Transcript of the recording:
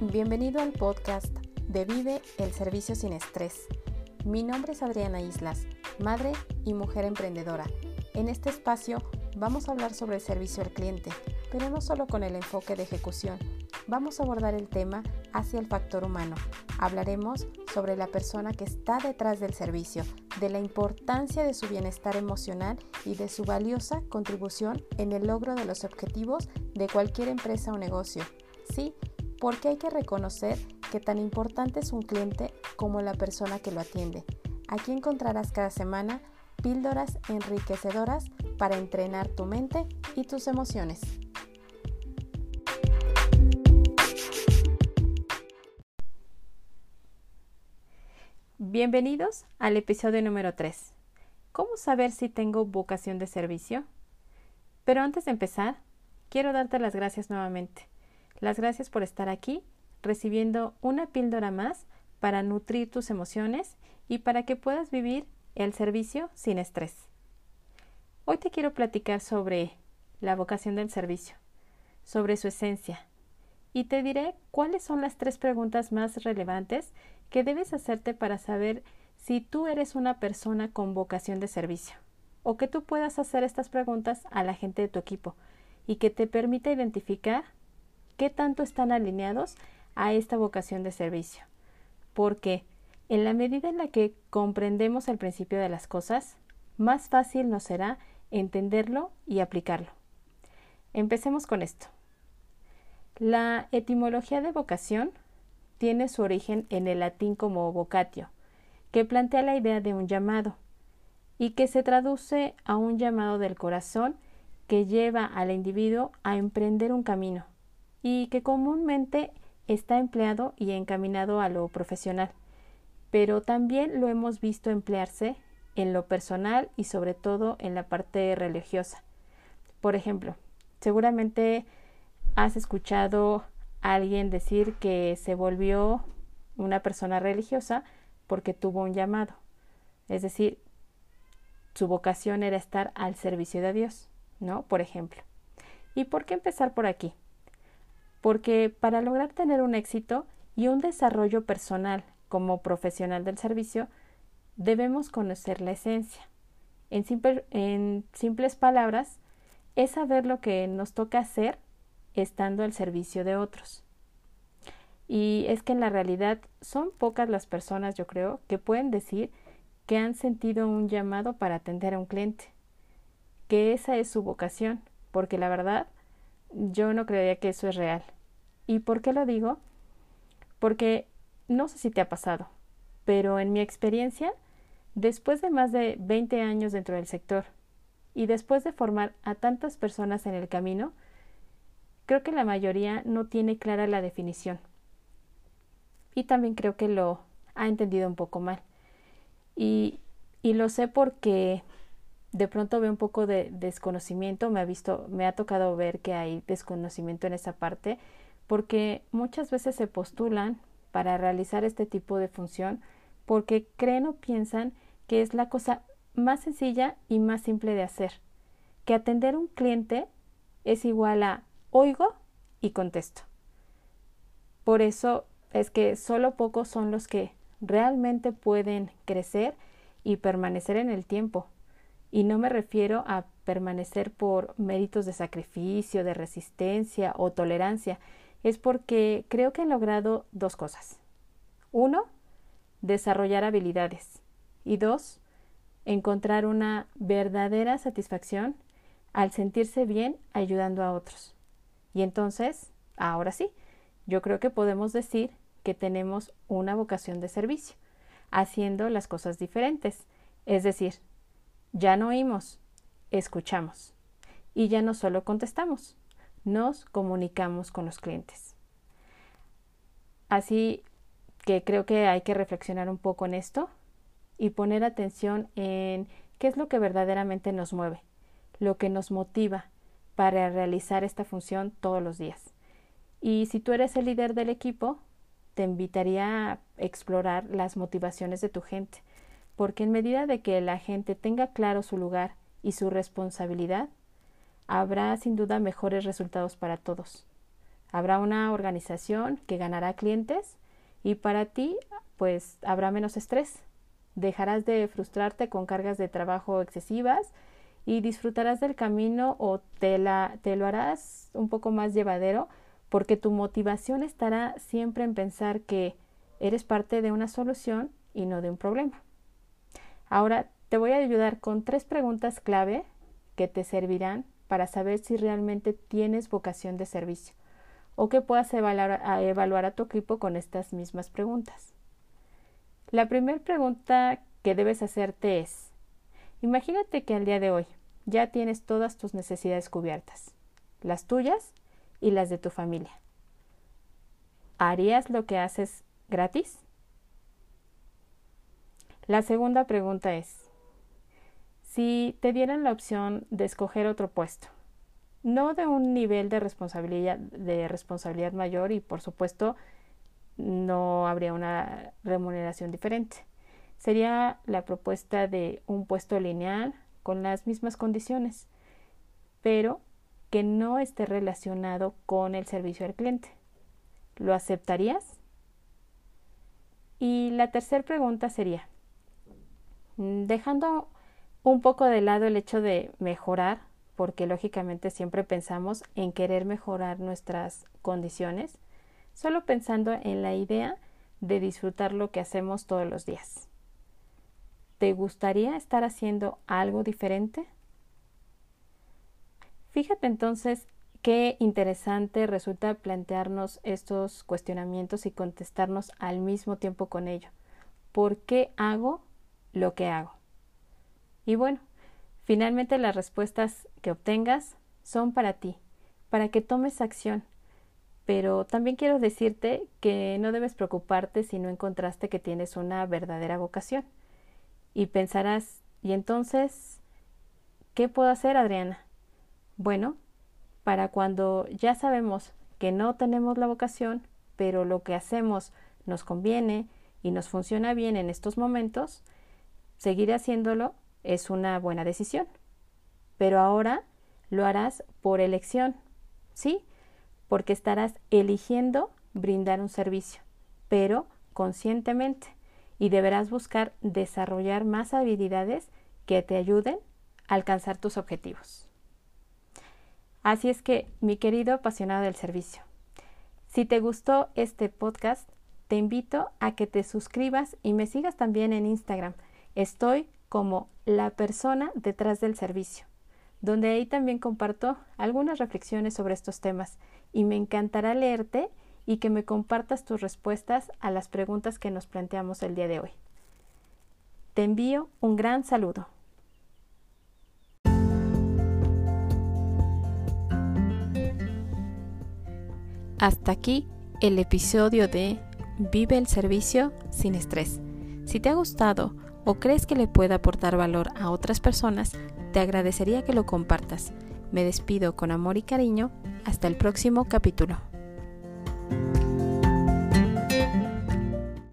Bienvenido al podcast de Vive el Servicio sin Estrés. Mi nombre es Adriana Islas, madre y mujer emprendedora. En este espacio vamos a hablar sobre el servicio al cliente, pero no solo con el enfoque de ejecución. Vamos a abordar el tema hacia el factor humano. Hablaremos sobre la persona que está detrás del servicio, de la importancia de su bienestar emocional y de su valiosa contribución en el logro de los objetivos de cualquier empresa o negocio. Sí, porque hay que reconocer que tan importante es un cliente como la persona que lo atiende. Aquí encontrarás cada semana píldoras enriquecedoras para entrenar tu mente y tus emociones. Bienvenidos al episodio número 3. ¿Cómo saber si tengo vocación de servicio? Pero antes de empezar, quiero darte las gracias nuevamente las gracias por estar aquí, recibiendo una píldora más para nutrir tus emociones y para que puedas vivir el servicio sin estrés. Hoy te quiero platicar sobre la vocación del servicio, sobre su esencia, y te diré cuáles son las tres preguntas más relevantes que debes hacerte para saber si tú eres una persona con vocación de servicio, o que tú puedas hacer estas preguntas a la gente de tu equipo y que te permita identificar qué tanto están alineados a esta vocación de servicio. Porque en la medida en la que comprendemos el principio de las cosas, más fácil nos será entenderlo y aplicarlo. Empecemos con esto. La etimología de vocación tiene su origen en el latín como vocatio, que plantea la idea de un llamado, y que se traduce a un llamado del corazón que lleva al individuo a emprender un camino, y que comúnmente está empleado y encaminado a lo profesional, pero también lo hemos visto emplearse en lo personal y sobre todo en la parte religiosa. Por ejemplo, seguramente has escuchado a alguien decir que se volvió una persona religiosa porque tuvo un llamado, es decir, su vocación era estar al servicio de Dios, ¿no? Por ejemplo. ¿Y por qué empezar por aquí? Porque para lograr tener un éxito y un desarrollo personal como profesional del servicio, debemos conocer la esencia. En, simples palabras, es saber lo que nos toca hacer estando al servicio de otros. Y es que en la realidad son pocas las personas, yo creo, que pueden decir que han sentido un llamado para atender a un cliente, que esa es su vocación, porque la verdad yo no creería que eso es real. ¿Y por qué lo digo? Porque no sé si te ha pasado, pero en mi experiencia, después de más de 20 años dentro del sector y después de formar a tantas personas en el camino, creo que la mayoría no tiene clara la definición. Y también creo que lo ha entendido un poco mal. Y, y lo sé porque de pronto veo un poco de desconocimiento, me ha visto, me ha tocado ver que hay desconocimiento en esa parte, porque muchas veces se postulan para realizar este tipo de función porque creen o piensan que es la cosa más sencilla y más simple de hacer, que atender un cliente es igual a oigo y contesto. Por eso es que solo pocos son los que realmente pueden crecer y permanecer en el tiempo, y no me refiero a permanecer por méritos de sacrificio, de resistencia o tolerancia, es porque creo que han logrado dos cosas. Uno, desarrollar habilidades. Y dos, encontrar una verdadera satisfacción al sentirse bien ayudando a otros. Y entonces, ahora sí, yo creo que podemos decir que tenemos una vocación de servicio, haciendo las cosas diferentes. Es decir, ya no oímos, escuchamos. Y ya no solo contestamos, nos comunicamos con los clientes. Así que creo que hay que reflexionar un poco en esto y poner atención en qué es lo que verdaderamente nos mueve, lo que nos motiva para realizar esta función todos los días. Y si tú eres el líder del equipo, te invitaría a explorar las motivaciones de tu gente, porque en medida de que la gente tenga claro su lugar y su responsabilidad, habrá sin duda mejores resultados para todos. Habrá una organización que ganará clientes y para ti pues habrá menos estrés. Dejarás de frustrarte con cargas de trabajo excesivas y disfrutarás del camino o te, te lo harás un poco más llevadero porque tu motivación estará siempre en pensar que eres parte de una solución y no de un problema. Ahora te voy a ayudar con tres preguntas clave que te servirán para saber si realmente tienes vocación de servicio o que puedas evaluar a, evaluar a tu equipo con estas mismas preguntas. La primera pregunta que debes hacerte es, imagínate que al día de hoy ya tienes todas tus necesidades cubiertas, las tuyas y las de tu familia. ¿Harías lo que haces gratis? La segunda pregunta es, si te dieran la opción de escoger otro puesto, no de un nivel de responsabilidad, de responsabilidad mayor y por supuesto no habría una remuneración diferente. Sería la propuesta de un puesto lineal con las mismas condiciones, pero que no esté relacionado con el servicio al cliente. ¿Lo aceptarías? Y la tercera pregunta sería, dejando un poco de lado el hecho de mejorar, porque lógicamente siempre pensamos en querer mejorar nuestras condiciones, solo pensando en la idea de disfrutar lo que hacemos todos los días. ¿Te gustaría estar haciendo algo diferente? Fíjate entonces qué interesante resulta plantearnos estos cuestionamientos y contestarnos al mismo tiempo con ello. ¿Por qué hago lo que hago? Y bueno, finalmente las respuestas que obtengas son para ti, para que tomes acción. Pero también quiero decirte que no debes preocuparte si no encontraste que tienes una verdadera vocación. Y pensarás, ¿y entonces qué puedo hacer, Adriana? Bueno, para cuando ya sabemos que no tenemos la vocación, pero lo que hacemos nos conviene y nos funciona bien en estos momentos, seguir haciéndolo es una buena decisión. Pero ahora lo harás por elección, ¿sí? Porque estarás eligiendo brindar un servicio, pero conscientemente, y deberás buscar desarrollar más habilidades que te ayuden a alcanzar tus objetivos. Así es que, mi querido apasionado del servicio, si te gustó este podcast, te invito a que te suscribas y me sigas también en Instagram. Estoy como la persona detrás del servicio, donde ahí también comparto algunas reflexiones sobre estos temas y me encantará leerte y que me compartas tus respuestas a las preguntas que nos planteamos el día de hoy. Te envío un gran saludo. Hasta aquí el episodio de Vive el servicio sin estrés. Si te ha gustado, o crees que le pueda aportar valor a otras personas, te agradecería que lo compartas. Me despido con amor y cariño. Hasta el próximo capítulo.